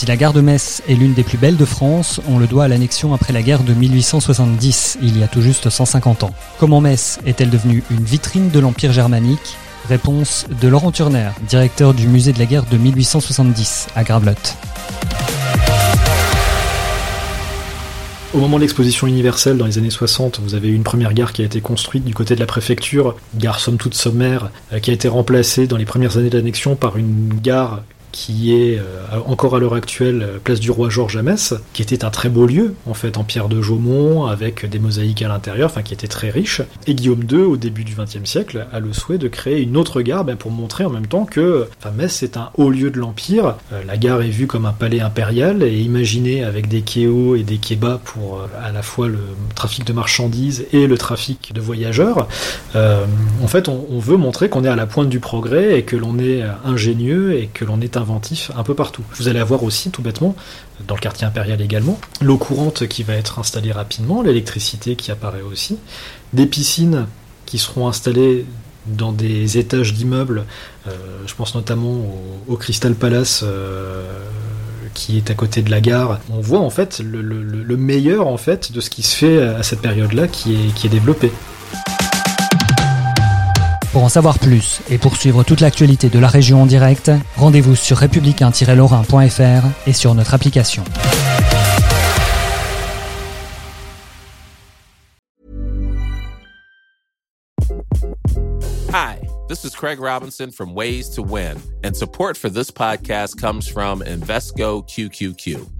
Si la gare de Metz est l'une des plus belles de France, on le doit à l'annexion après la guerre de 1870, il y a tout juste 150 ans. Comment Metz est-elle devenue une vitrine de l'Empire germanique? Réponse de Laurent Turner, directeur du musée de la guerre de 1870 à Gravelotte. Au moment de l'exposition universelle dans les années 60, vous avez eu une première gare qui a été construite du côté de la préfecture, gare somme toute sommaire, euh, qui a été remplacée dans les premières années d'annexion par une gare qui est euh, encore à l'heure actuelle euh, place du roi Georges à Metz, qui était un très beau lieu en fait en pierre de Jaumont avec des mosaïques à l'intérieur, enfin qui était très riche. Et Guillaume II au début du XXe siècle a le souhait de créer une autre gare ben, pour montrer en même temps que Metz c'est un haut lieu de l'empire. Euh, la gare est vue comme un palais impérial et imaginée avec des quais hauts et des quais bas pour à la fois le trafic de marchandises et le trafic de voyageurs. en fait, on, on veut montrer qu'on est à la pointe du progrès et que l'on est ingénieux et que l'on est inventif un peu partout. Vous allez avoir aussi, tout bêtement, dans le quartier impérial également, l'eau courante qui va être installée rapidement, l'électricité qui apparaît aussi, des piscines qui seront installées dans des étages d'immeubles, euh, je pense notamment au, Crystal Palace euh, qui est à côté de la gare. On voit en fait le, meilleur en fait de ce qui se fait à cette période-là qui est, qui est développé. Pour en savoir plus et poursuivre toute l'actualité de la région en direct, rendez-vous sur républicain-lorrain.fr et sur notre application. Hi, this is Craig Robinson from Ways to Win, and support for this podcast comes from Invesco QQQ.